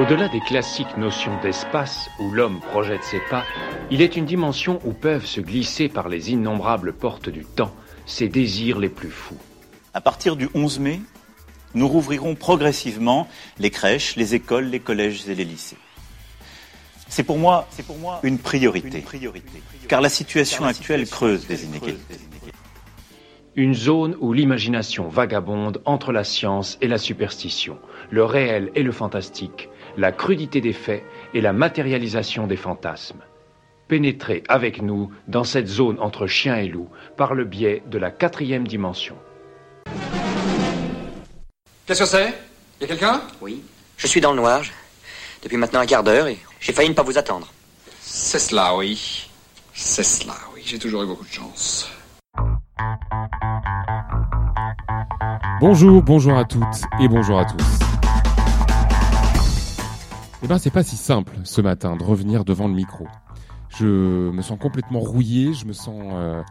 Au-delà des classiques notions d'espace où l'homme projette ses pas, il est une dimension où peuvent se glisser par les innombrables portes du temps ses désirs les plus fous. À partir du 11 mai, nous rouvrirons progressivement les crèches, les écoles, les collèges et les lycées. C'est pour moi, c'est pour moi une priorité, car la situation actuelle creuse des inégalités. Une zone où l'imagination vagabonde entre la science et la superstition, le réel et le fantastique, la crudité des faits et la matérialisation des fantasmes. Pénétrez avec nous dans cette zone entre chien et loup par le biais de la quatrième dimension. Qu'est-ce que c'est? Y a quelqu'un? Oui. Je suis dans le noir. Depuis maintenant un quart d'heure et j'ai failli ne pas vous attendre. C'est cela, oui. C'est cela, oui. J'ai toujours eu beaucoup de chance. Bonjour, bonjour à toutes et bonjour à tous. Eh ben, c'est pas si simple ce matin de revenir devant le micro. Je me sens complètement rouillé, je me sens euh,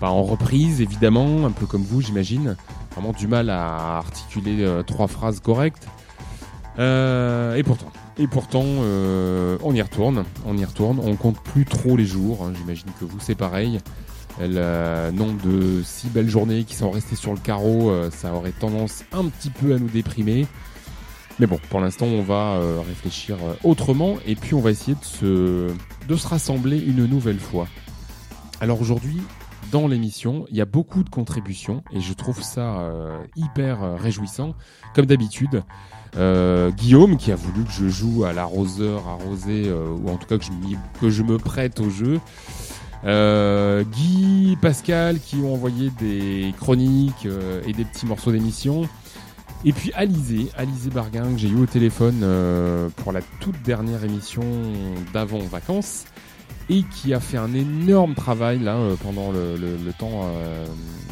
pas en reprise évidemment, un peu comme vous j'imagine, vraiment du mal à articuler euh, trois phrases correctes. Euh, et pourtant, et pourtant, euh, on y retourne, on y retourne, on compte plus trop les jours, hein, j'imagine que vous c'est pareil. Le nombre de six belles journées qui sont restées sur le carreau, euh, ça aurait tendance un petit peu à nous déprimer. Mais bon, pour l'instant, on va euh, réfléchir autrement et puis on va essayer de se, de se rassembler une nouvelle fois. Alors aujourd'hui, dans l'émission, il y a beaucoup de contributions et je trouve ça euh, hyper euh, réjouissant. Comme d'habitude, euh, Guillaume qui a voulu que je joue à l'arroseur arrosé euh, ou en tout cas que je, que je me prête au jeu. Euh, Guy, Pascal qui ont envoyé des chroniques euh, et des petits morceaux d'émission. Et puis Alizé, Alizé Barguin que j'ai eu au téléphone pour la toute dernière émission d'avant vacances et qui a fait un énorme travail là euh, pendant le, temps euh,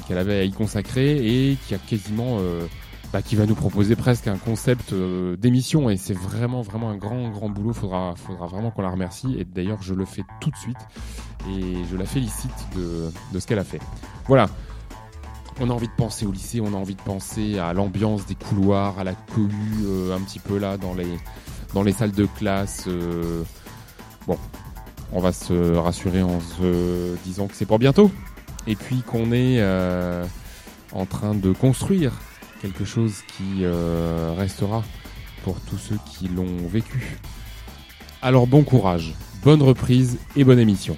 qu'elle avait à y consacrer et qui a quasiment euh, bah, qui va nous proposer presque un concept d'émission. Et c'est vraiment vraiment un grand grand boulot. Faudra faudra vraiment qu'on la remercie. Et d'ailleurs je le fais tout de suite. Et je la félicite de, ce qu'elle a fait. Voilà. On a envie de penser au lycée, on a envie de penser à l'ambiance des couloirs, à la cohue un petit peu là dans les, dans les salles de classe. Bon, on va se rassurer en se disant que c'est pour bientôt. Et puis qu'on est euh, en train de construire quelque chose qui euh, restera pour tous ceux qui l'ont vécu. Alors bon courage, bonne reprise et bonne émission.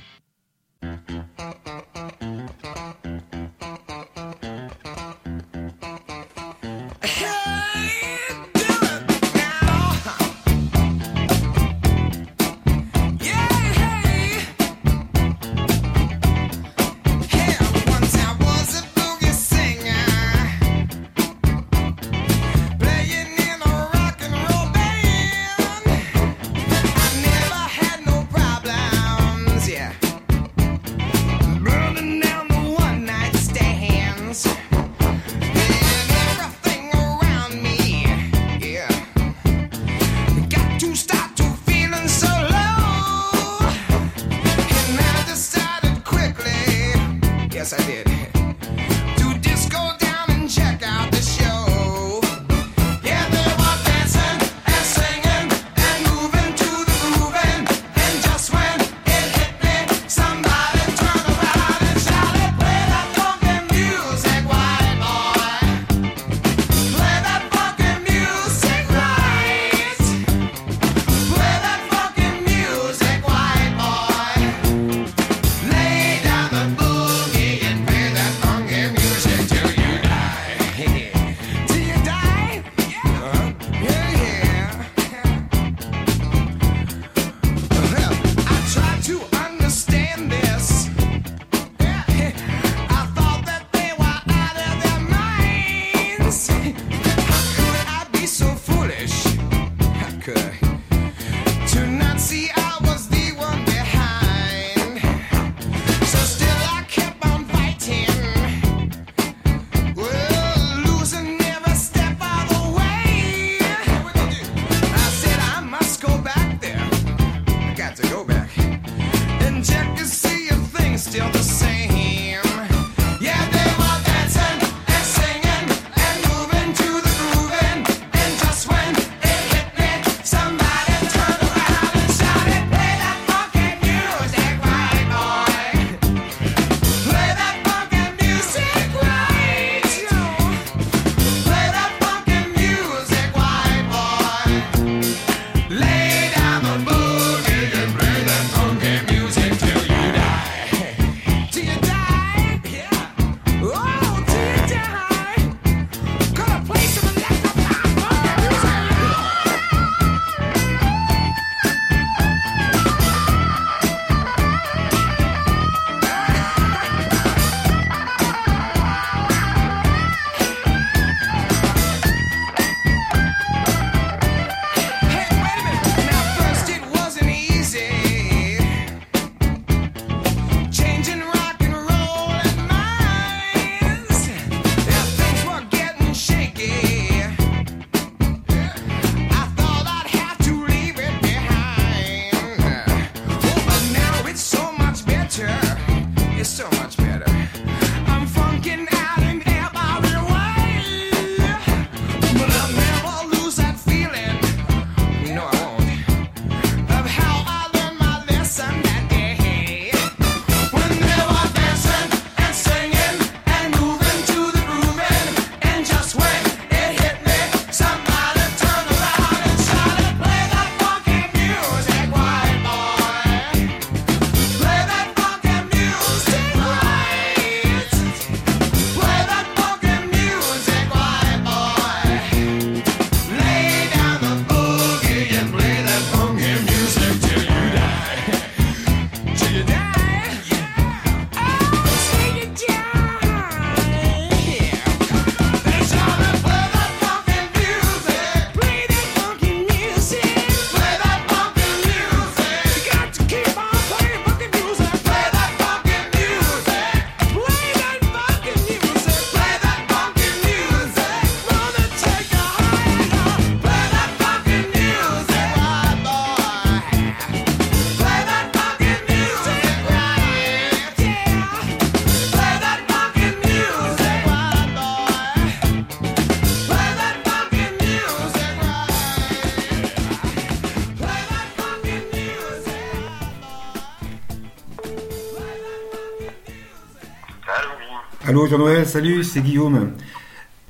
Allô Jean-Noël, salut, c'est Guillaume.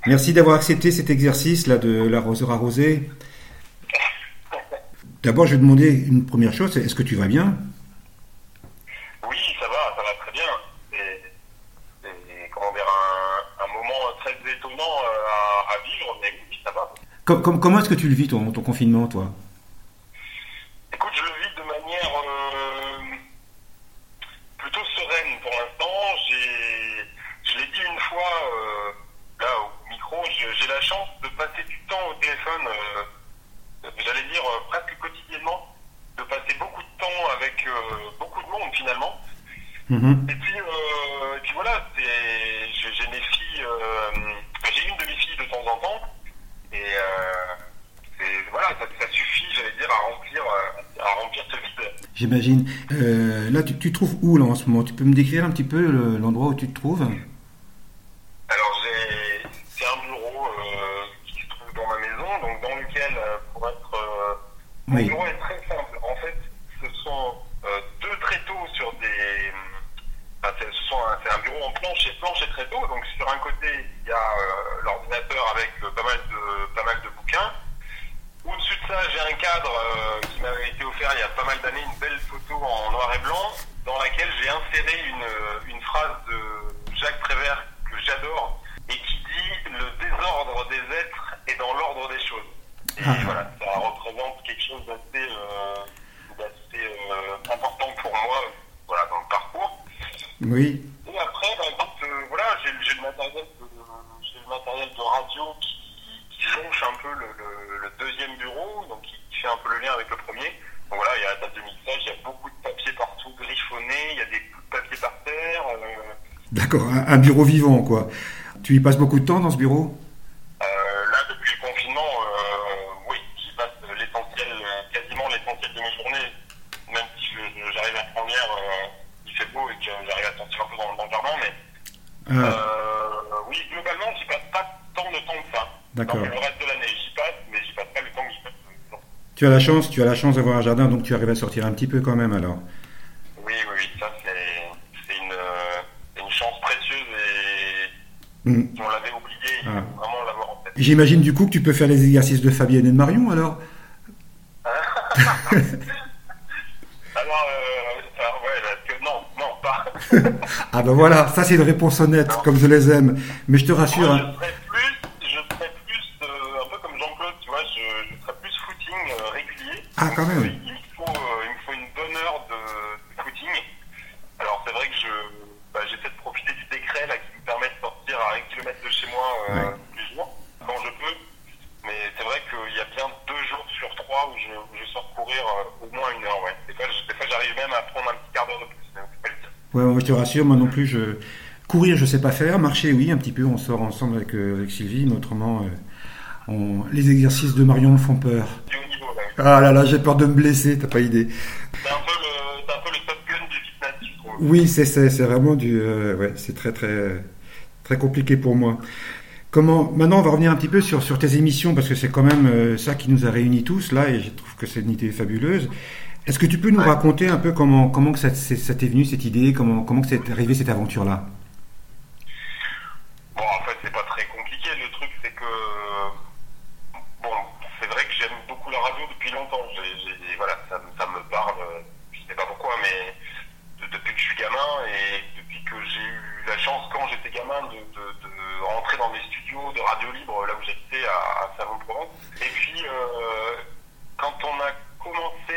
Merci d'avoir accepté cet exercice là de l'arroseur arrosé. D'abord, je vais demander une première chose, est-ce que tu vas bien? Oui, ça va, ça va très bien. C'est comment dire un, moment très étonnant euh, à, vivre, mais oui, ça va. Comment est-ce que tu le vis ton confinement, toi? tu te trouves où là en ce moment? Tu peux me décrire un petit peu l'endroit où tu te trouves? D'accord, un, bureau vivant, quoi. Tu y passes beaucoup de temps dans ce bureau? Euh, là, depuis le confinement, euh, oui, j'y passe l'essentiel, quasiment l'essentiel de mes journées. Même si j'arrive à prendre l'air, euh, il fait beau et que j'arrive à sortir un peu dans, dans le jardin, mais. Ah. oui, globalement, j'y passe pas tant de temps que ça. D'accord. le reste de l'année, j'y passe, mais j'y passe pas le temps que j'y passe. Tu as la chance, tu as la chance d'avoir un jardin, donc tu arrives à sortir un petit peu quand même alors. J'imagine du coup que tu peux faire les exercices de Fabienne et de Marion alors Alors, euh, ouais, non, non, pas. ah ben voilà, ça c'est une réponse honnête, comme je les aime. Mais je te rassure. Moi, je serais plus euh, un peu comme Jean-Claude, tu vois, je, je, serais plus footing euh, régulier. Ah, quand même. il, me faut, euh, il me faut une bonne heure de, de footing. Alors, c'est vrai que je, bah, j'essaie de profiter du décret là qui me permet de sortir à un kilomètre de chez moi euh, tous les jours, quand je peux. Mais c'est vrai qu'il y a bien deux jours sur trois où je, je sors courir euh, au moins une heure, ouais. Des fois, des fois j'arrive même à prendre un petit quart d'heure de plus. Ouais, moi, non plus, je courir, je sais pas faire. Marcher, oui, un petit peu. On sort ensemble avec, euh, avec Sylvie, mais autrement, euh, on... les exercices de Marion me font peur. Ah là là, j'ai peur de me blesser, t'as pas idée. C'est un peu le, un peu le top gun du fitness, je trouve. Oui, c'est c'est vraiment du, euh, ouais, c'est très très très compliqué pour moi. Comment Maintenant, on va revenir un petit peu sur, sur tes émissions parce que c'est quand même euh, ça qui nous a réunis tous là et je trouve que c'est une idée fabuleuse. Est-ce que tu peux nous raconter un peu comment comment que ça, ça t'est venu cette idée, comment comment que c'est arrivé cette aventure là Bon, en fait, c'est pas très compliqué. Le truc, c'est que bon, c'est vrai que j'aime beaucoup la radio depuis longtemps. J'ai, voilà, ça, ça, me parle. Je sais pas pourquoi, mais depuis que je suis gamin et depuis que j'ai eu la chance quand j'étais gamin de, de, de rentrer dans des studios de radio libre là où j'étais à, à Salon-Provence. Et puis, euh, quand on a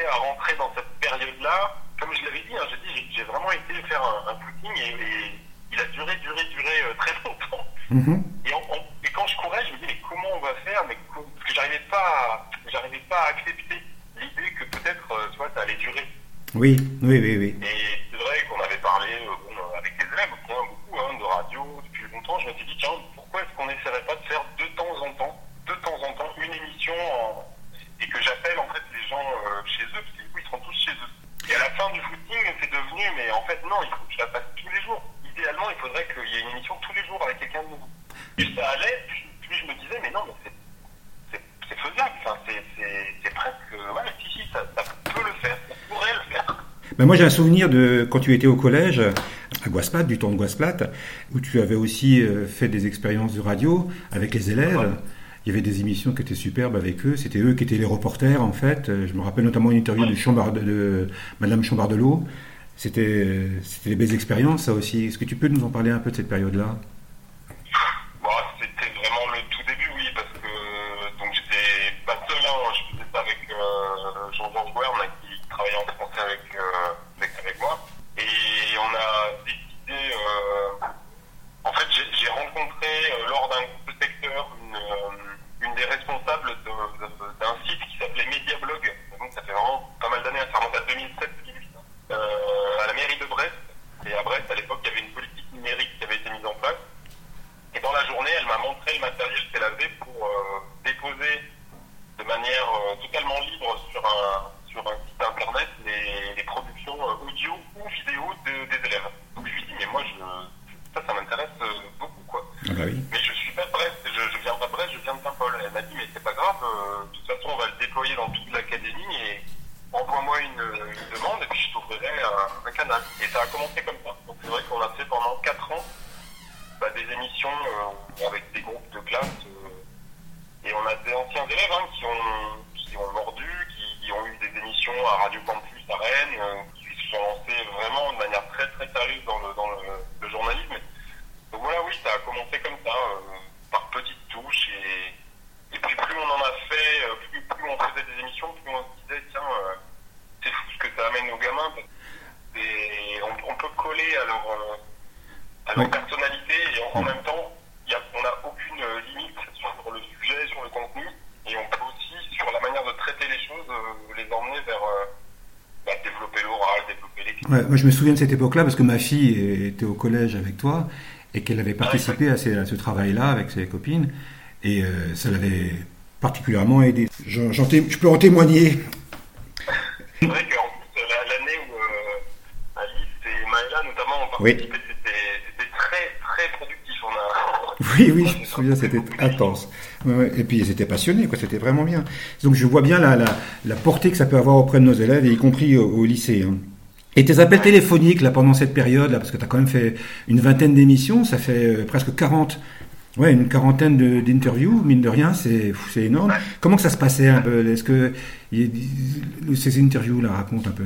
commencé à rentrer dans cette période-là, comme je l'avais dit, hein, j'ai dit, j'ai vraiment été faire un, un footing et, et, il a duré, duré, duré euh, très longtemps. Mm-hmm. Et, on, on, et, quand je courais, je me disais, mais comment on va faire? Mais, Parce que j'arrivais pas, j'arrivais pas à accepter l'idée que peut-être, euh, tu vois, ça allait durer. Oui, oui, oui, oui. Et c'est vrai qu'on avait parlé euh, bon, avec des élèves, beaucoup hein, de radio depuis longtemps. Je m'étais dit, tiens, pourquoi est-ce qu'on n'essaierait pas de faire de temps en temps, de temps en temps, une émission en... et que j'appelle en fait les gens euh, chez eux, parce que du coup, ils seront tous chez eux. Et à la fin du footing, c'est devenu, mais en fait, non, il faut que je la fasse tous les jours. Idéalement, il faudrait qu'il y ait une émission tous les jours avec quelqu'un de nouveau. Plus ça allait, plus, je me disais, mais non, mais c'est faisable. Enfin, c'est presque. Ouais, si, si, ça, ça peut le faire. Ça pourrait le faire. Ben moi j'ai un souvenir de quand tu étais au collège à Guasplat, du temps de Guasplat, où tu avais aussi euh, fait des expériences de radio avec les élèves. Ouais. Il y avait des émissions qui étaient superbes avec eux. C'était eux qui étaient les reporters en fait. Euh, je me rappelle notamment une interview de, Chambard, de, de Madame Chambardelot. C'était c'était des belles expériences ça aussi. Est-ce que tu peux nous en parler un peu de cette période-là bon, C'était vraiment le tout début, oui, parce que donc j'étais pas seul, hein, je faisais ça avec euh, Jean-Georges Wern qui travaillait en français avec, euh, avec, avec moi. Et on a décidé, euh, en fait, j'ai rencontré euh, lors d'un groupe de secteur une, euh, responsables d'un site qui s'appelait Mediablog. Donc ça fait vraiment pas mal d'années, ça remonte à 2007 à la mairie de Brest. Et à Brest, à l'époque, il y avait une politique numérique qui avait été mise en place. Et dans la journée, elle m'a montré le matériel qu'elle avait pour déposer de manière totalement libre sur un, sur un site internet les, les productions audio ou vidéo de, des élèves. Donc je lui dis, mais moi, je, ça, ça m'intéresse beaucoup, quoi. Ah bah oui. Mais je suis pas de Brest, je, je viens pas de Brest, je viens de Saint-Paul. Elle m'a dit, mais c'est pas grave, euh, de toute façon, on va le déployer dans toute l'académie et envoie-moi une, une, demande et puis je t'ouvrirai un, un, canal. Et ça a commencé comme ça. Donc c'est vrai qu'on a fait pendant 4 ans bah, des émissions euh, avec des groupes de classe. Euh, et on a des anciens élèves hein, qui, ont, qui ont mordu, qui, qui, ont eu des émissions à Radio Campus à Rennes, euh, qui se sont lancés vraiment de manière très très sérieuse dans le, dans le, le journalisme. Donc voilà, oui, ça a commencé comme ça, par petites touches et et puis plus on en a fait, plus, plus on faisait des émissions, plus on se disait, tiens, euh, c'est fou ce que ça amène aux gamins. Et on, on peut coller à leur, euh, à leur oui. personnalité et en, en même temps, y a, on n'a aucune limite sur le sujet, sur le contenu. Et on peut aussi, sur la manière de traiter les choses, euh, les emmener vers bah, développer l'oral, développer l'écrit. Ouais, moi je me souviens de cette époque-là parce que ma fille était au collège avec toi et qu'elle avait participé ah, à, ces, à ce travail-là avec ses copines. Et euh, ça l'avait particulièrement aidé. Je, je, peux en témoigner. C'est vrai qu'en plus, l'année où euh, Alice et Maëla, notamment, ont participé, oui. c'était très, très productif. On a, Oui, oui, je me souviens, c'était intense. Et puis ils étaient passionnés, quoi, c'était vraiment bien. Donc je vois bien la, la, la, portée que ça peut avoir auprès de nos élèves, y compris au, lycée. Hein. Et tes appels téléphoniques, là, pendant cette période, là, parce que tu as quand même fait une vingtaine d'émissions, ça fait euh, presque 40, ouais, une quarantaine d'interviews, mine de rien, c'est énorme. Comment que ça se passait un peu? Est-ce que ces interviews-là racontent un peu?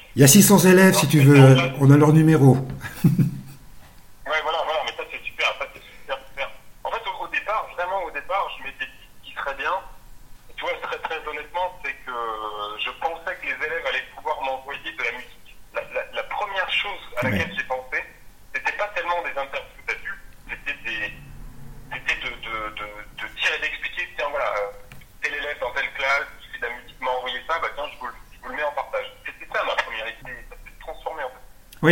Il y a 600 élèves, si tu veux. On a leur numéro.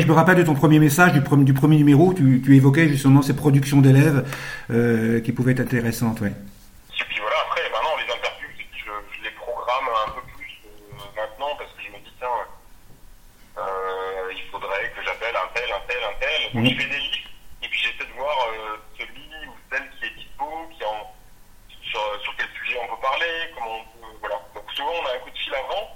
Je me rappelle de ton premier message, du, premier, numéro, tu, évoquais justement ces productions d'élèves euh, qui pouvaient être intéressantes. Et puis voilà, après, maintenant, les interviews, je, je, les programme un peu plus euh, maintenant parce que je me dis, tiens, euh, il faudrait que j'appelle un tel, un tel, un tel. Donc, je fais des listes et puis j'essaie de voir euh, celui ou celle qui est dispo, qui en, sur, sur quel sujet on peut parler, comment on peut, voilà. Donc souvent, on a un coup de fil avant,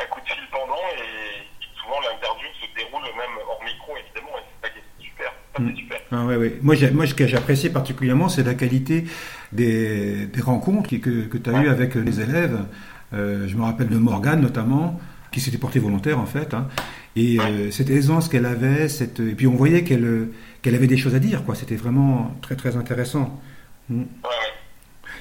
un coup de fil pendant et souvent l'interview se déroule même hors micro, évidemment, et c'est ça qui est super. Ça, mm. super. Ah, ouais, ouais. Moi, moi, ce que j'apprécie particulièrement, c'est la qualité des, des rencontres que, que tu as eues avec les élèves. Euh, je me rappelle de Morgane, notamment, qui s'était portée volontaire, en fait. Hein. et euh, cette aisance qu'elle avait, cette... et puis on voyait qu'elle qu'elle avait des choses à dire, quoi. C'était vraiment très, très intéressant. Mm. Ouais, ouais.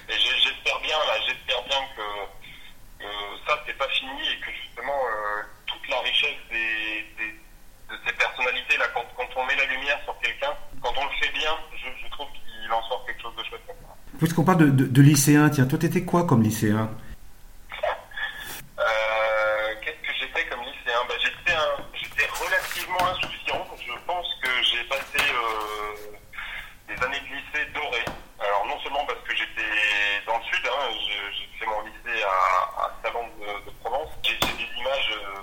Et j'espère bien, là, j'espère bien que, que ça, c'est pas fini et que justement, euh, la richesse des, de ces personnalités-là. Quand, on met la lumière sur quelqu'un, quand je, trouve qu'il en sort quelque chose de chouette. Puisqu'on parle de, de, lycéen, tiens, toi, t'étais quoi comme lycéen euh, Qu'est-ce que j'étais comme lycéen ben, J'étais relativement insouciant. Je pense que j'ai passé euh, des années de lycée dorées. Alors, non seulement parce que j'étais dans le sud, hein, j'ai fait mon lycée à, à Salon de, de Provence, j'ai des images euh,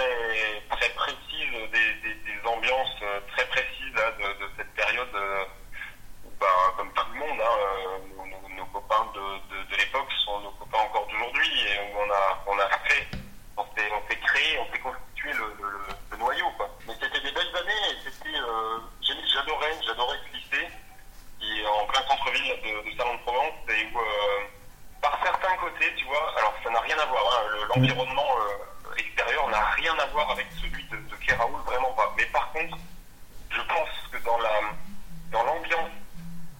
très, très précise, des, des, ambiances euh, très précises de, de, cette période euh, où, ben, comme tout le monde, hein, euh, nos, copains de, de, l'époque sont nos copains encore d'aujourd'hui et où on a, on a fait, on s'est, créé, on s'est constitué le, le, noyau. Quoi. Mais c'était des belles années et c'était, j'adorais, j'adorais ce lycée qui est en plein centre-ville de, Salon de Provence et où, par certains côtés, tu vois, alors ça n'a rien à voir, hein, l'environnement extérieur n'a rien à voir avec celui de, de Keraoul, vraiment pas. Mais par contre, je pense que dans la dans l'ambiance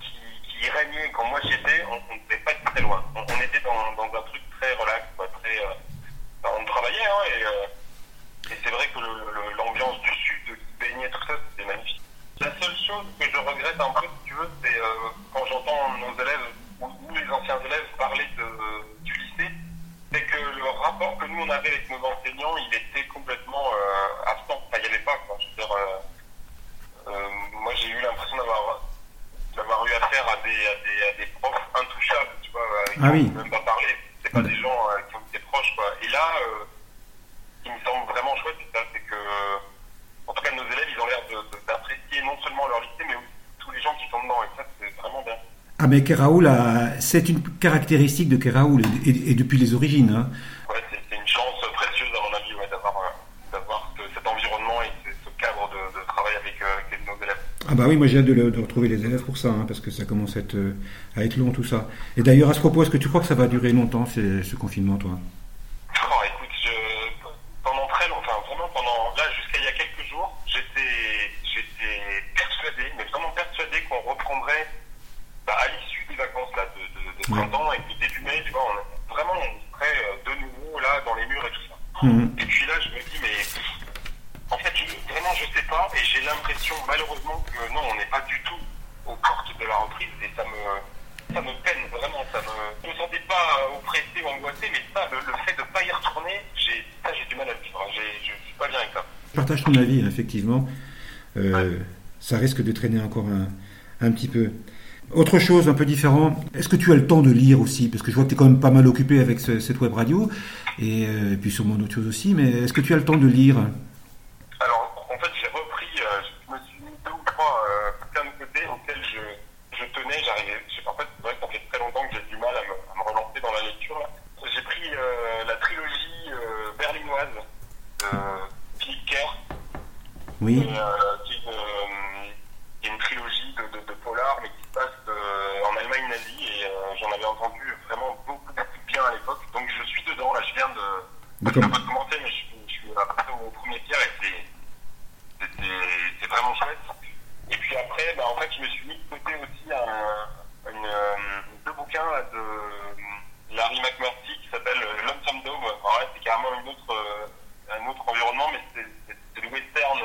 qui, qui, régnait quand moi j'y étais, on ne devait pas être très loin. On, était dans, dans, un truc très relax, très, euh, on travaillait, hein, et, euh, et c'est vrai que l'ambiance du sud qui baignait tout ça, c'était magnifique. La seule chose que je regrette un peu, si tu veux, c'est euh, quand j'entends nos élèves ou, ou, les anciens élèves parler de, du lycée, c'est que le rapport que nous on avait avec nos enseignants, il était complètement euh, absent. Enfin, il n'y avait pas. Quoi. Je veux dire, euh, euh, moi, j'ai eu l'impression d'avoir d'avoir eu affaire à des, à des, à des profs intouchables, tu vois, avec ah oui. qui on même pas parler. C'est pas des gens euh, qui ont été proches, quoi. Et là, euh, ce qui me semble vraiment chouette, c'est ça, c'est que, en tout cas, nos élèves, ils ont l'air d'apprécier non seulement leur lycée, mais aussi tous les gens qui sont dedans. Et ça, c'est vraiment bien. Ah mais Keraoul, c'est une caractéristique de Keraoul et, depuis les origines. Hein. Ouais, c'est une chance précieuse à mon avis d'avoir cet environnement et ce cadre de, travail avec, euh, nos élèves. Ah bah oui, moi j'ai hâte de, retrouver les élèves pour ça, hein, parce que ça commence à être, euh, à être long tout ça. Et d'ailleurs à ce propos, est-ce que tu crois que ça va durer longtemps ce confinement, toi oh, écoute, je, pendant très longtemps, enfin vraiment pendant, là jusqu'à il y a quelques jours, j'étais persuadé, mais vraiment persuadé qu'on reprendrait bah, à Mhm. Et puis là, je me dis, mais en fait, vraiment, je sais pas, et j'ai l'impression, malheureusement, que non, on n'est pas du tout aux portes de la reprise, et ça me, ça me peine vraiment. Ça me, je me sentais pas oppressé ou angoissé, mais ça, le, fait de pas y retourner, j'ai, ça, j'ai du mal à vivre. Je suis pas bien avec ça. Je partage ton avis, effectivement. Euh, ça risque de traîner encore un, petit peu. Autre chose un peu différent, est-ce que tu as le temps de lire aussi? Parce que je vois que tu es quand même pas mal occupé avec cette web radio, et, euh, puis sûrement d'autres choses aussi, mais est-ce que tu as le temps de lire Alors, en fait, j'ai repris, euh, je me suis mis deux ou trois euh, bouquins de côté auxquels je, je tenais, j'arrivais, en fait, c'est vrai que ça fait très longtemps que j'ai du mal à me, à me, relancer dans la lecture. J'ai pris euh, la trilogie berlinoise de Philippe Kerr. Oui. qui est une, une trilogie de, de, de polar, mais qui passe euh, en Allemagne nazie et euh, j'en avais entendu vraiment beaucoup, beaucoup de bien à l'époque. Donc je suis dedans, là je viens de. Je ne pas commenter, mais je, je suis au premier tiers et c'est vraiment chouette. Et puis après, bah, en fait, je me suis mis de côté aussi un, une, euh, deux bouquins là, de Larry McMurtry qui s'appelle Lonesome Dome. En vrai, c'est carrément une autre, un autre environnement, mais c'est le western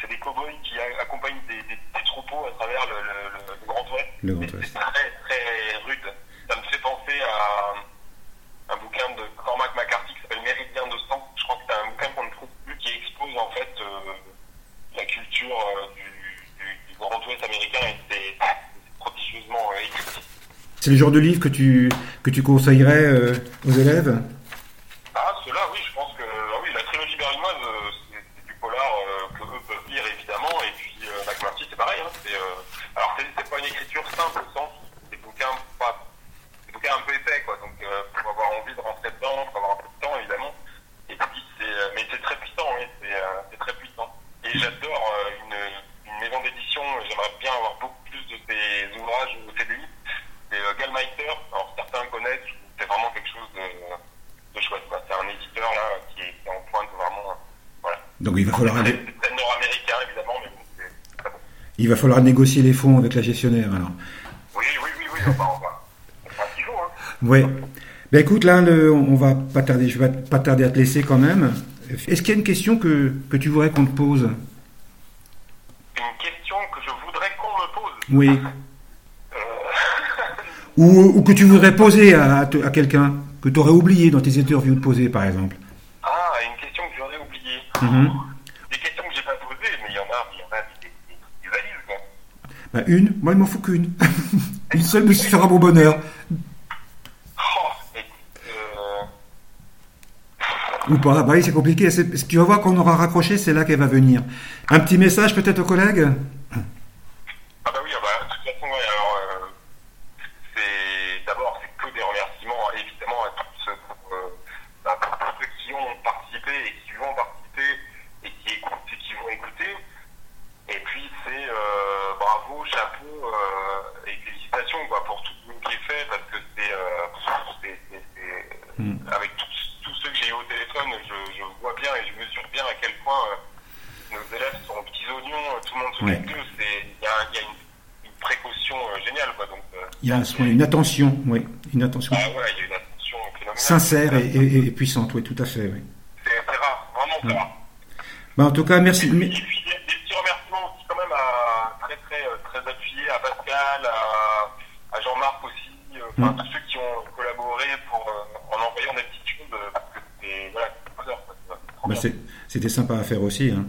c'est des cow-boys qui accompagnent des, des, des, troupeaux à travers le, le, le Grand Ouest. Le Grand Ouest. C'est très, très rude. Ça me fait penser à un bouquin de Cormac McCarthy qui s'appelle Méridien de sang. Je crois que c'est un bouquin qu'on ne trouve plus qui expose en fait euh, la culture euh, du, du, du, Grand Ouest américain et c'est prodigieusement euh, écrit. C'est le genre de livre que tu, que tu conseillerais euh, aux élèves Ah, ceux-là, oui, je pense que ah oui, la trilogie berlinoise, c'est du polar que eux peuvent lire évidemment, et puis euh, McMurtry c'est pareil. Hein, c'est, euh, alors c'est, pas une écriture simple au sens, des bouquins, pas, des bouquins un peu épais, quoi. Donc euh, faut avoir envie de rentrer dedans, faut avoir un peu de temps évidemment. Et puis c'est, mais c'est très puissant, oui, c'est, c'est très puissant. Et j'adore une, une, maison d'édition. J'aimerais bien avoir beaucoup plus de ces ouvrages au CDI. C'est Gallmeister. Alors certains connaissent. C'est vraiment quelque chose de, de chouette. Quoi. C'est un éditeur là qui est, qui est en pointe vraiment. Voilà. Donc il va falloir. C'est, c'est nord-américain évidemment, mais bon, c'est très bon. Il va falloir négocier les fonds avec la gestionnaire alors. Oui, oui, oui, oui, on va, on va. Qu'il faut, hein. Oui. Ben écoute, là, le, on va pas tarder, je vais pas tarder à te laisser quand même. Est-ce qu'il y a une question que, que tu voudrais qu'on te pose? Une question que je voudrais qu'on me pose Oui. Euh... ou, ou, que tu voudrais poser à, à, à quelqu'un, que tu aurais oublié dans tes interviews de poser, par exemple Ah, une question que j'aurais oubliée. Mm -hmm. Des questions que j'ai pas posées, mais il y en a, il y en a des, des, des valises, quoi. Ben, une Moi, il m'en faut qu'une. une seule me suffira mon bonheur. Oh, euh... Ou pas, bah oui, c'est compliqué. Tu vas voir qu'on aura raccroché, c'est là qu'elle va venir. Un petit message peut-être aux collègues Ah bah oui, bah, de toute façon, ouais, alors, euh, c'est d'abord, c'est que des remerciements, évidemment, à tous ceux, pour, euh, bah, pour tous ceux qui ont participé et qui vont participer et qui écoutent et qui vont écouter. Et puis, c'est euh, bravo, chapeau euh, et félicitations quoi, pour tout le qui est fait, parce que c'est, mm. avec tous, ceux que j'ai eu au téléphone, je, je, vois bien et je mesure bien à quel point nos élèves sont petits oignons, tout le monde s'occupe d'eux, il y a, y a une, précaution euh, géniale. Quoi, donc, euh, il y a un soin, une attention, oui, une attention. Ah ouais, il y a une attention phénoménale. Sincère et, et, et, puissante, oui, tout à fait. Oui. C'est rare, vraiment ouais. rare. Bah, en tout cas, merci. Et puis, et puis des, des, petits remerciements aussi quand même à, très très appuyés à Pascal, à, à Jean-Marc aussi, euh, enfin, mm. tous ceux qui ont collaboré pour, euh, en envoyant des petites choses, parce que c'était voilà, bah, c'était sympa à faire aussi. Hein.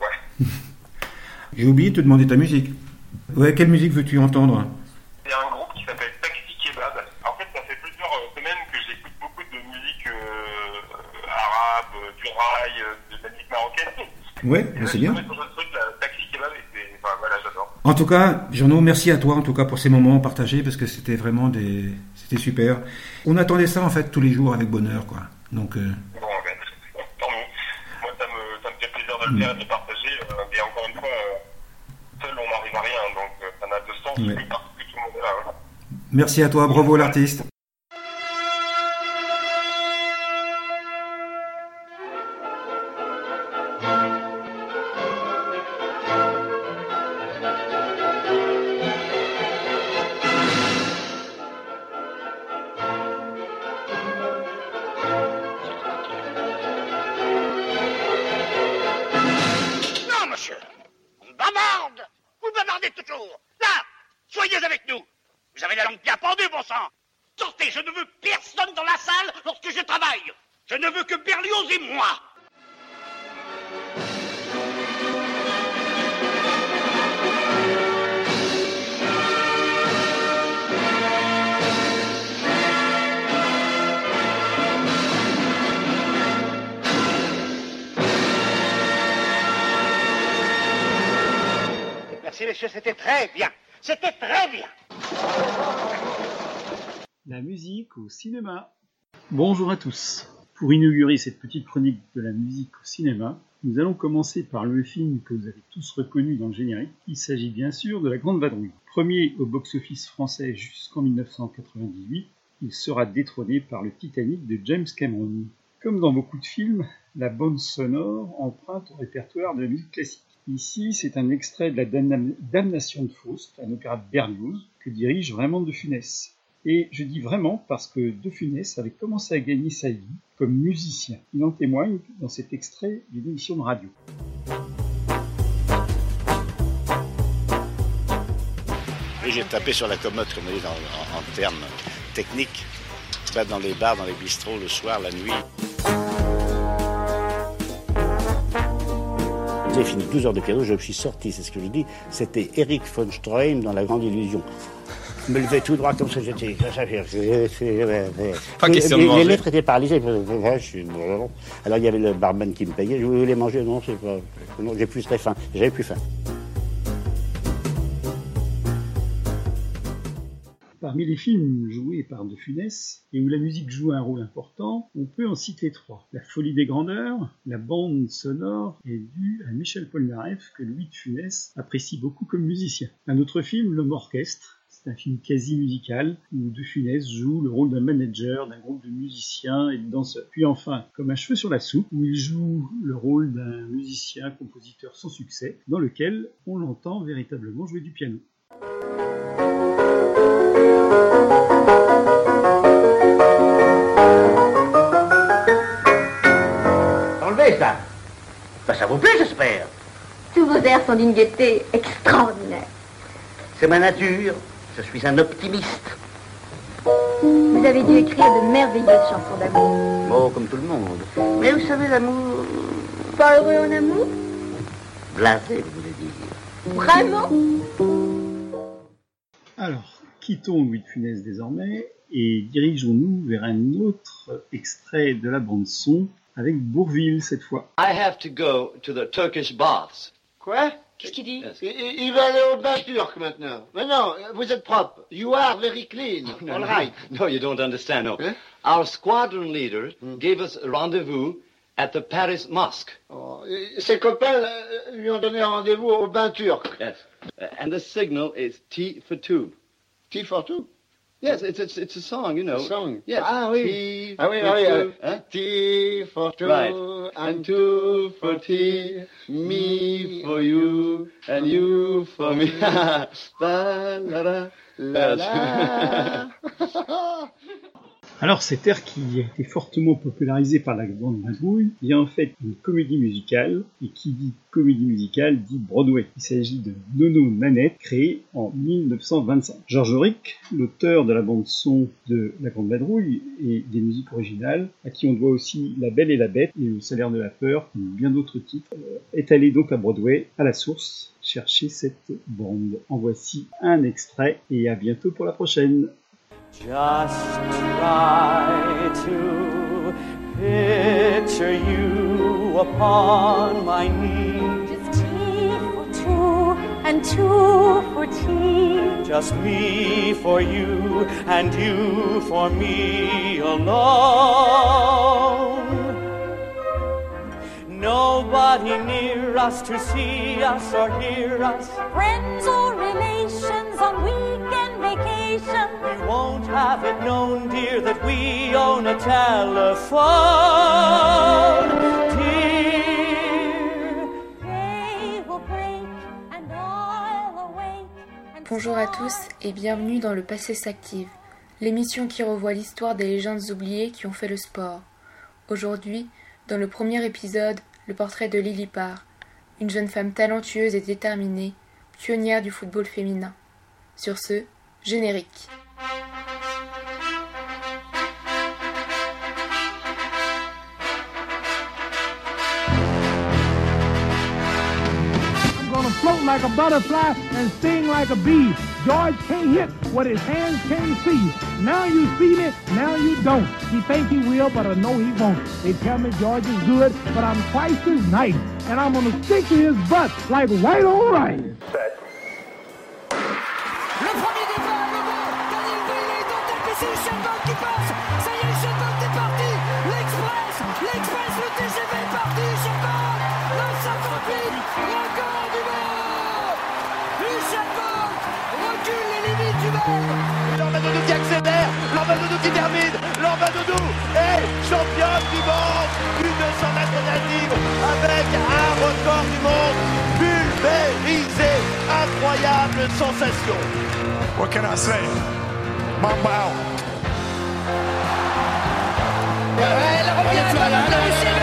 Ouais. J'ai oublié de te demander ta musique. Ouais, quelle musique veux-tu entendre? Il y a un groupe qui s'appelle Taxi Kebab. En fait, ça fait plusieurs semaines que j'écoute beaucoup de musique euh, arabe, du rail, de la musique marocaine. Ouais, c'est bien. Truc, là, Taxi Kebab, et enfin, voilà, j'adore. En tout cas, Jeannot, merci à toi en tout cas pour ces moments partagés parce que c'était vraiment des, c'était super. On attendait ça en fait tous les jours avec bonheur, quoi. Donc. Euh... Bon, ben, tant mieux. Moi, ça me, ça me fait plaisir de le faire, de partager. Euh, et encore une fois, euh, seul on n'arrive à rien, donc euh, ça n'a de sens Ouais. que parce que tout le monde est là. hein. Merci à toi, bravo l'artiste. Bonjour à tous. Pour inaugurer cette petite chronique de la musique au cinéma, nous allons commencer par le film que vous avez tous reconnu dans le générique. Il s'agit bien sûr de La Grande Vadrouille. Premier au box-office français jusqu'en 1998, il sera détrôné par le Titanic de James Cameron. Comme dans beaucoup de films, la bande sonore emprunte au répertoire de la musique classique. Ici, c'est un extrait de la Damnation de Faust, un opéra de Berlioz, que dirige vraiment De Funès. Et je dis vraiment parce que De Funès avait commencé à gagner sa vie comme musicien. Il en témoigne dans cet extrait d'une émission de radio. j'ai tapé sur la commode, comme on dit en, en termes techniques, pas dans les bars, dans les bistrots, le soir, la nuit. J'ai fini 12 heures de piano, je me suis sorti, c'est ce que je dis. C'était Eric von Stroheim dans La Grande Illusion. Je me levais tout droit comme ça, j'étais. Pas question de les, manger. les lettres étaient paralysées. Alors il y avait le barman qui me payait. Je voulais manger, non, c'est pas. Non, j'ai plus très faim. J'avais plus faim. Parmi les films joués par De Funès et où la musique joue un rôle important, on peut en citer trois. La folie des grandeurs, la bande sonore est due à Michel Polnareff que Louis de Funès apprécie beaucoup comme musicien. Un autre film, L'homme orchestre, un film quasi musical où De Funès joue le rôle d'un manager d'un groupe de musiciens et de danseurs. Puis enfin, comme un cheveu sur la soupe, où il joue le rôle d'un musicien compositeur sans succès, dans lequel on l'entend véritablement jouer du piano. Enlevez ça Ben, ça vous plaît, j'espère Tous vos airs sont d'une gaieté extraordinaire. C'est ma nature. Je suis un optimiste. Vous avez dû écrire de merveilleuses chansons d'amour. Oh, comme tout le monde. Mais vous savez, l'amour... Pas heureux en amour? Blasé, vous voulez dire. Vraiment? Alors, quittons Louis de Funès désormais et dirigeons-nous vers un autre extrait de la bande son avec Bourville cette fois. I have to go to the Turkish baths. Quoi? Qu'est-ce qu'il dit il, va aller au bain turc maintenant. Mais non, vous êtes propre. You are very clean. No, All right. No, you don't understand. No. Huh? Our squadron leader gave us a rendezvous at the Paris mosque. Oh, ses copains euh, lui ont donné rendez-vous au bain turc. Yes. Uh, and the signal is T for two. T for two. Yes, it's it's, it's a song, you know. Song. Yes. Ah oui. T Ah oui, for ah oui. two. euh, Hein? T for two. Right. And And two for tea, me for you, and you for me. La, la, la, La, la. Alors cet air qui a été fortement popularisé par la bande Vadrouille vient en fait d'une comédie musicale, et qui dit comédie musicale dit Broadway. Il s'agit de Nono Nanette, créé en 1925. Georges Auric, l'auteur de la bande son de La Grande Vadrouille et des musiques originales, à qui on doit aussi La Belle et la Bête et Le Salaire de la Peur, comme bien d'autres titres, euh, est allé donc à Broadway, à la source, chercher cette bande. En voici un extrait et à bientôt pour la prochaine. Just try to picture you upon my knee. Just tea for two and two for tea. Just me for you and you for me alone. Nobody near us to see us or hear us. Friends or relations on weekend vacation. We won't have it known, dear, that we own a telephone. Dear, Day will break and I'll awake. and Bonjour à tous et bienvenue dans Le Passé s'active, l'émission qui revoit l'histoire des légendes oubliées qui ont fait le sport. Aujourd'hui, dans le premier épisode, le portrait de Lily Parr, une jeune femme talentueuse et déterminée, pionnière du football féminin. Sur ce, générique. I'm gonna float like a butterfly and sting like a bee. George can't hit what his hands can't see. Now you see me, now you don't. He think he will, but I know he won't. They tell me George is good, but I'm twice as nice. And I'm gonna stick to his butt like white on rice. C'est Usain qui passe. Ça y est, Usain Bolt est parti. L'Express, l'Express, le TGV est parti. Usain Bolt, le 58, record du monde. Usain Bolt recule les limites du monde. Lorbadoudou qui accélère, Lorbadoudou qui termine, Lorbadoudou est championne du monde du 200 mètres avec un record du monde pulvérisé. Incroyable sensation. What can I say? Mamba out. Elle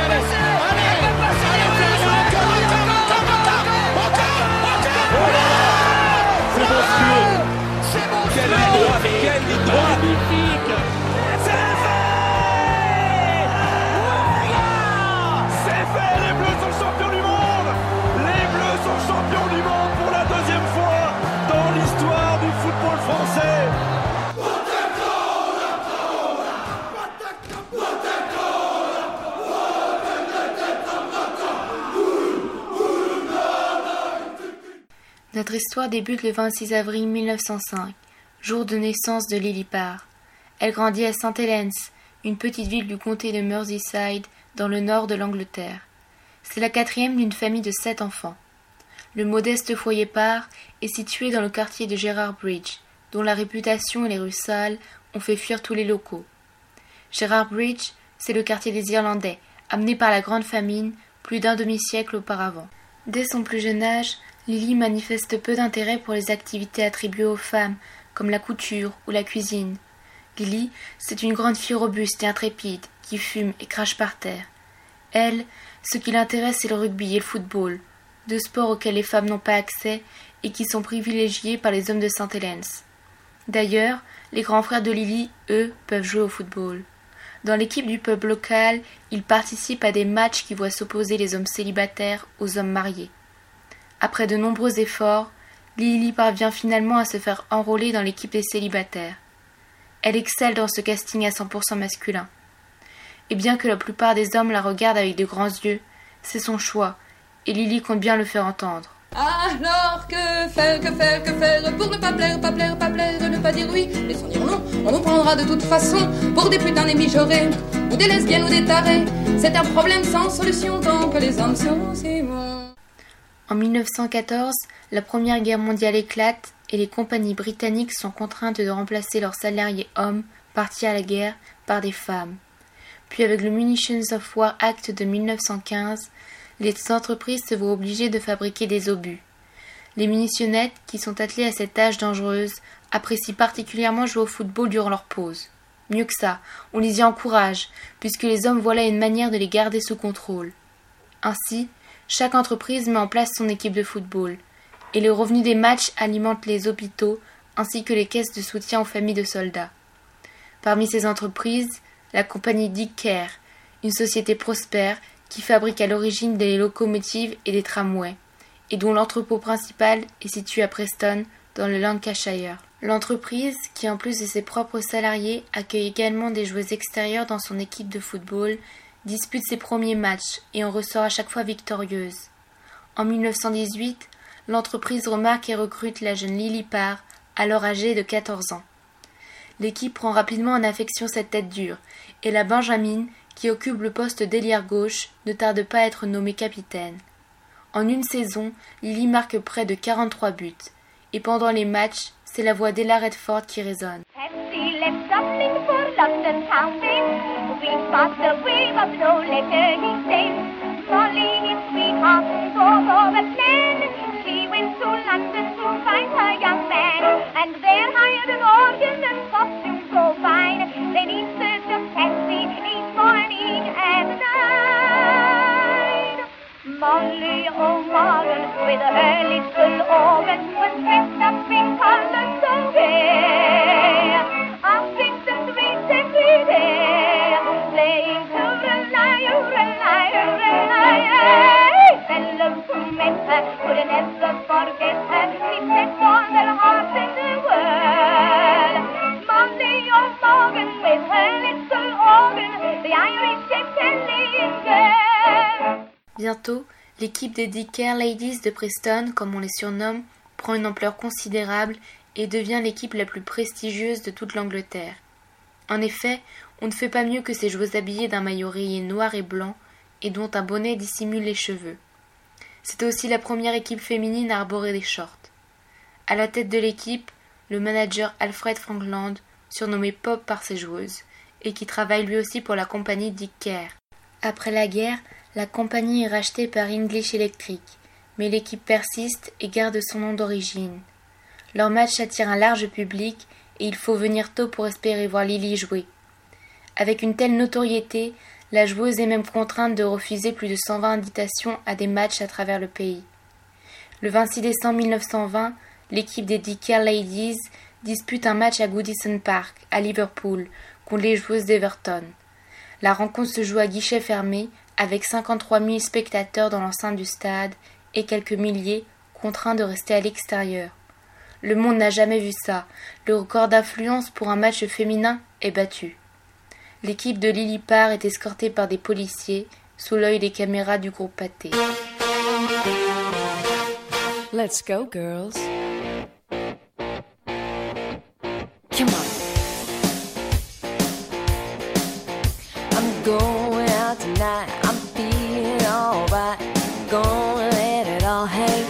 Notre histoire débute le 26 avril 1905, jour de naissance de Lily Parr. Elle grandit à St. Helens, une petite ville du comté de Merseyside, dans le nord de l'Angleterre. C'est la quatrième d'une famille de sept enfants. Le modeste foyer Parr est situé dans le quartier de Gerard Bridge, dont la réputation et les rues sales ont fait fuir tous les locaux. Gerard Bridge, c'est le quartier des Irlandais, amené par la Grande Famine plus d'un demi-siècle auparavant. Dès son plus jeune âge, Lily manifeste peu d'intérêt pour les activités attribuées aux femmes, comme la couture ou la cuisine. Lily, c'est une grande fille robuste et intrépide, qui fume et crache par terre. Elle, ce qui l'intéresse, c'est le rugby et le football, deux sports auxquels les femmes n'ont pas accès et qui sont privilégiés par les hommes de Saint Helens. D'ailleurs, les grands frères de Lily, eux, peuvent jouer au football. Dans l'équipe du pub local, ils participent à des matchs qui voient s'opposer les hommes célibataires aux hommes mariés. Après de nombreux efforts, Lily parvient finalement à se faire enrôler dans l'équipe des célibataires. Elle excelle dans ce casting à 100% masculin. Et bien que la plupart des hommes la regardent avec de grands yeux, c'est son choix, et Lily compte bien le faire entendre. Alors que faire, que faire, que faire pour ne pas plaire, pas plaire, pas plaire, ne pas dire oui, laissons dire non, on nous prendra de toute façon pour des putains des mijaurés, ou des lesbiennes ou des tarés. C'est un problème sans solution tant que les hommes sont si bons. En 1914, la Première Guerre mondiale éclate et les compagnies britanniques sont contraintes de remplacer leurs salariés hommes partis à la guerre par des femmes. Puis avec le Munitions of War Act de 1915, les entreprises se voient obligées de fabriquer des obus. Les munitionnettes, qui sont attelées à cette tâche dangereuse, apprécient particulièrement jouer au football durant leur pause. Mieux que ça, on les y encourage, puisque les hommes voient là une manière de les garder sous contrôle. Ainsi, chaque entreprise met en place son équipe de football, et les revenus des matchs alimentent les hôpitaux ainsi que les caisses de soutien aux familles de soldats. Parmi ces entreprises, la compagnie Dick Care, une société prospère qui fabrique à l'origine des locomotives et des tramways, et dont l'entrepôt principal est situé à Preston, dans le Lancashire. L'entreprise, qui en plus de ses propres salariés accueille également des joueuses extérieures dans son équipe de football, dispute ses premiers matchs et en ressort à chaque fois victorieuse. En 1918, l'entreprise remarque et recrute la jeune Lily Parr, alors âgée de 14 ans. L'équipe prend rapidement en affection cette tête dure, et la Benjamin, qui occupe le poste d'ailière gauche, ne tarde pas à être nommée capitaine. En une saison, Lily marque près de 43 buts, et pendant les matchs, c'est la voix d'Ella Redford qui résonne. For. We fought the wave of no letter he says. Molly, his sweetheart, goes over plan. She went to London to find her young man. And there hired an organ and costume so fine. Then in search of taxi each morning and night. Molly oh, O'Morgan with her little organ was dressed up in colors so gay. Up in the streets every Bientôt, l'équipe des Dicker Ladies de Preston, comme on les surnomme, prend une ampleur considérable et devient l'équipe la plus prestigieuse de toute l'Angleterre. En effet, on ne fait pas mieux que ces joueuses habillées d'un maillot rayé noir et blanc et dont un bonnet dissimule les cheveux. C'était aussi la première équipe féminine à arborer des shorts. À la tête de l'équipe, le manager Alfred Frankland, surnommé Pop par ses joueuses, et qui travaille lui aussi pour la compagnie Dick Care. Après la guerre, la compagnie est rachetée par English Electric, mais l'équipe persiste et garde son nom d'origine. Leur match attire un large public et il faut venir tôt pour espérer voir Lily jouer. Avec une telle notoriété, la joueuse est même contrainte de refuser plus de 120 invitations à des matchs à travers le pays. Le 26 décembre 1920, l'équipe des Dicker Ladies dispute un match à Goodison Park, à Liverpool, contre les joueuses d'Everton. La rencontre se joue à guichet fermé, avec 53 000 spectateurs dans l'enceinte du stade et quelques milliers contraints de rester à l'extérieur. Le monde n'a jamais vu ça. Le record d'affluence pour un match féminin est battu. L'équipe de Lily Parr est escortée par des policiers sous l'œil des caméras du groupe Pâté. Let's go, girls. Come on. I'm going out tonight. I'm feeling alright. Gonna let it all hang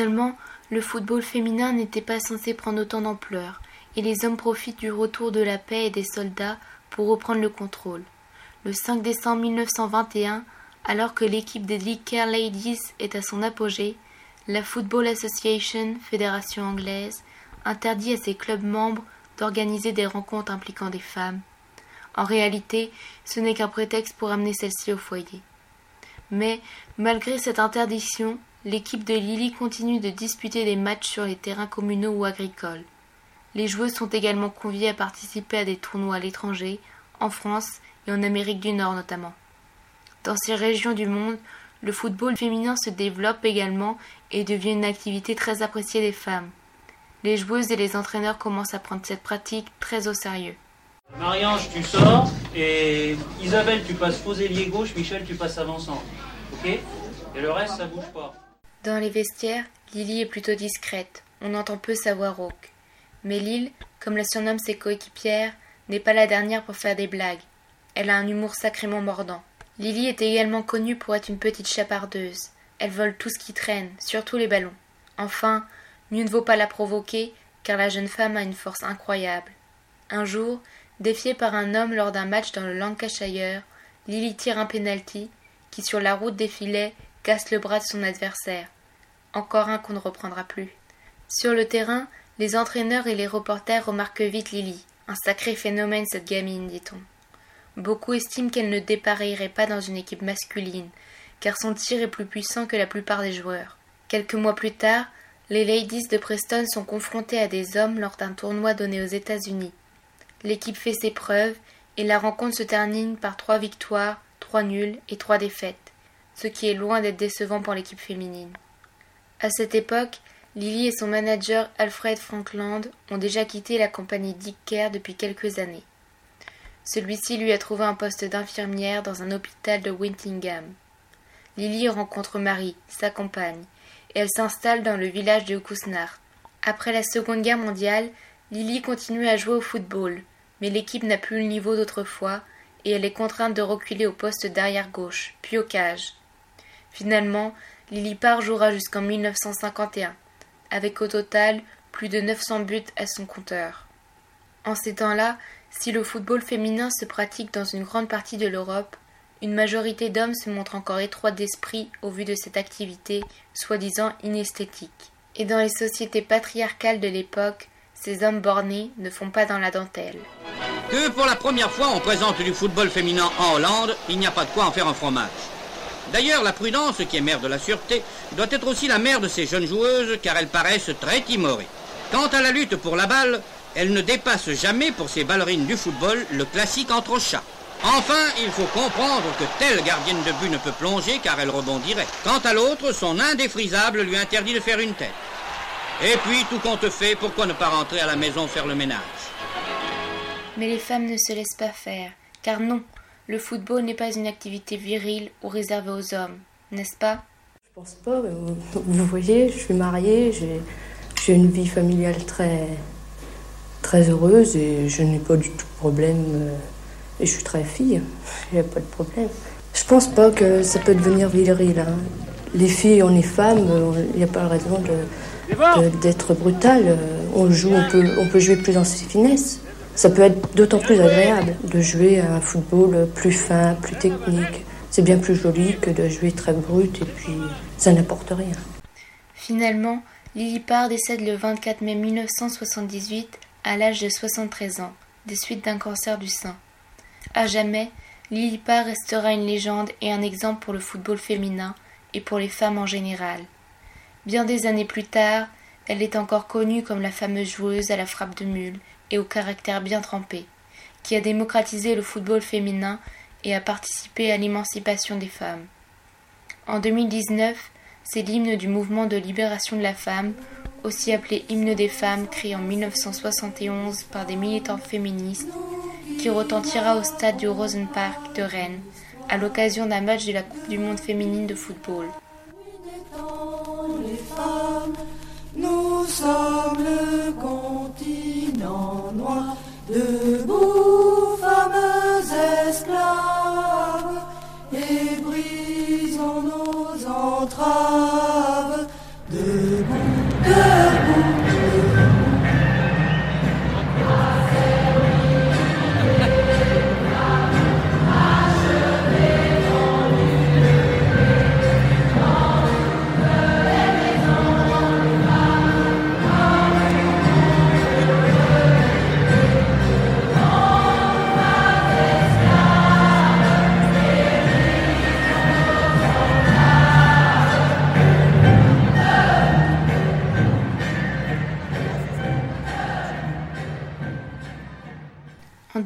Seulement, le football féminin n'était pas censé prendre autant d'ampleur, et les hommes profitent du retour de la paix et des soldats pour reprendre le contrôle. Le 5 décembre 1921, alors que l'équipe des League Ladies est à son apogée, la Football Association, fédération anglaise, interdit à ses clubs membres d'organiser des rencontres impliquant des femmes. En réalité, ce n'est qu'un prétexte pour amener celles-ci au foyer. Mais, malgré cette interdiction, l'équipe de Lily continue de disputer des matchs sur les terrains communaux ou agricoles. Les joueuses sont également conviées à participer à des tournois à l'étranger, en France et en Amérique du Nord notamment. Dans ces régions du monde, le football féminin se développe également et devient une activité très appréciée des femmes. Les joueuses et les entraîneurs commencent à prendre cette pratique très au sérieux. Marie-Ange, tu sors, et Isabelle, tu passes faux ailier gauche, Michel, tu passes avançant. Ok? Et le reste, ça bouge pas. Dans les vestiaires, Lily est plutôt discrète, on entend peu sa voix rauque. Mais Lille, comme la surnomment ses coéquipières, n'est pas la dernière pour faire des blagues. Elle a un humour sacrément mordant. Lily est également connue pour être une petite chapardeuse. Elle vole tout ce qui traîne, surtout les ballons. Enfin, mieux ne vaut pas la provoquer, car la jeune femme a une force incroyable. Un jour, défiée par un homme lors d'un match dans le Lancashire, Lily tire un penalty qui, sur la route des filets, le bras de son adversaire. Encore un qu'on ne reprendra plus. Sur le terrain, les entraîneurs et les reporters remarquent vite Lily. Un sacré phénomène cette gamine, dit-on. Beaucoup estiment qu'elle ne dépareillerait pas dans une équipe masculine, car son tir est plus puissant que la plupart des joueurs. Quelques mois plus tard, Les Ladies de Preston sont confrontées à des hommes lors d'un tournoi donné aux États-Unis. L'équipe fait ses preuves et la rencontre se termine par trois victoires, trois nuls et trois défaites, ce qui est loin d'être décevant pour l'équipe féminine. À cette époque, Lily et son manager Alfred Frankland ont déjà quitté la compagnie Dick Care depuis quelques années. Celui-ci lui a trouvé un poste d'infirmière dans un hôpital de Wintingham. Lily rencontre Marie, sa compagne, et elle s'installe dans le village de Kusnart. Après la Seconde Guerre mondiale, Lily continue à jouer au football, mais l'équipe n'a plus le niveau d'autrefois et elle est contrainte de reculer au poste d'arrière gauche, puis au cage. Finalement, Lily Parr jouera jusqu'en 1951, avec au total plus de 900 buts à son compteur. En ces temps-là, si le football féminin se pratique dans une grande partie de l'Europe, une majorité d'hommes se montrent encore étroits d'esprit au vu de cette activité, soi-disant inesthétique. Et dans les sociétés patriarcales de l'époque, ces hommes bornés ne font pas dans la dentelle. Que pour la première fois on présente du football féminin en Hollande, il n'y a pas de quoi en faire un fromage. D'ailleurs, la prudence, qui est mère de la sûreté, doit être aussi la mère de ces jeunes joueuses, car elles paraissent très timorées. Quant à la lutte pour la balle, elle ne dépasse jamais pour ces ballerines du football le classique entre chats. Enfin, il faut comprendre que telle gardienne de but ne peut plonger car elle rebondirait. Quant à l'autre, son indéfrisable lui interdit de faire une tête. Et puis, tout compte fait, pourquoi ne pas rentrer à la maison faire le ménage? Mais les femmes ne se laissent pas faire, car non, le football n'est pas une activité virile ou réservée aux hommes, n'est-ce pas? Je pense pas, mais vous, voyez, je suis mariée, j'ai, une vie familiale très, très heureuse et je n'ai pas du tout de problème. euh, Et je suis très fille, il n'y a pas de problème. Je pense pas que ça peut devenir viril. hein. Les filles, on est femmes, il n'y a pas de raison de, de- d'être. Euh, On joue, on peut, on peut jouer plus dans ses finesses. Ça peut être d'autant plus agréable de jouer à un football plus fin, plus technique. C'est bien plus joli que de jouer très brut et puis ça n'apporte rien. Finalement, Lily décède le 24 mai 1978 à l'âge de 73 ans, des suites d'un cancer du sein. À jamais, Lily restera une légende et un exemple pour le football féminin et pour les femmes en général. Bien des années plus tard, elle est encore connue comme la fameuse joueuse à la frappe de mule et au caractère bien trempé, qui a démocratisé le football féminin et a participé à l'émancipation des femmes. En 2019, c'est l'hymne du mouvement de libération de la femme, aussi appelé hymne des femmes, créé en 1971 par des militantes féministes, qui retentira au stade du Rosenpark de Rennes, à l'occasion d'un match de la Coupe du monde féminine de football. Nous sommes le continent noir, debout, fameux esclaves, et brisons nos entraves, debout, debout.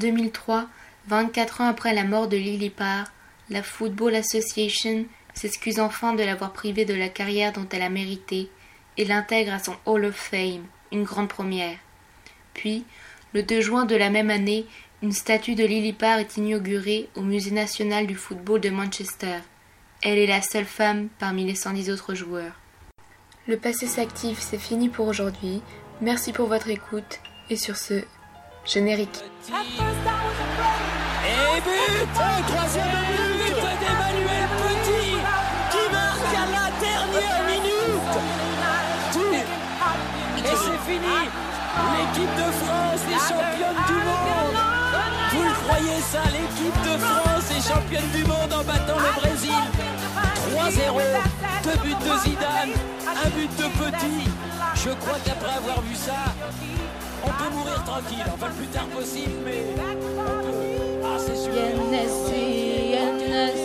2003, 24 ans après la mort de Lily Parr, la Football Association s'excuse enfin de l'avoir privée de la carrière dont elle a mérité et l'intègre à son Hall of Fame, une grande première. Puis, le 2 juin de la même année, une statue de Lily Parr est inaugurée au Musée national du football de Manchester. Elle est la seule femme parmi les 110 autres joueurs. Le passé s'active, c'est fini pour aujourd'hui. Merci pour votre écoute et sur ce, générique. Et but Troisième but d'Emmanuel Petit qui marque à la dernière minute. Et c'est fini. L'équipe de France est championne du monde. Vous le croyez ça L'équipe de France est championne du monde en battant le Brésil. 3-0 Deux buts de Zidane Un but de Petit. Je crois qu'après avoir vu ça On peut mourir tranquille, enfin le plus tard possible, mais on peut. Ah, c'est sûr. Yes, yes, yes, yes, yes, yes,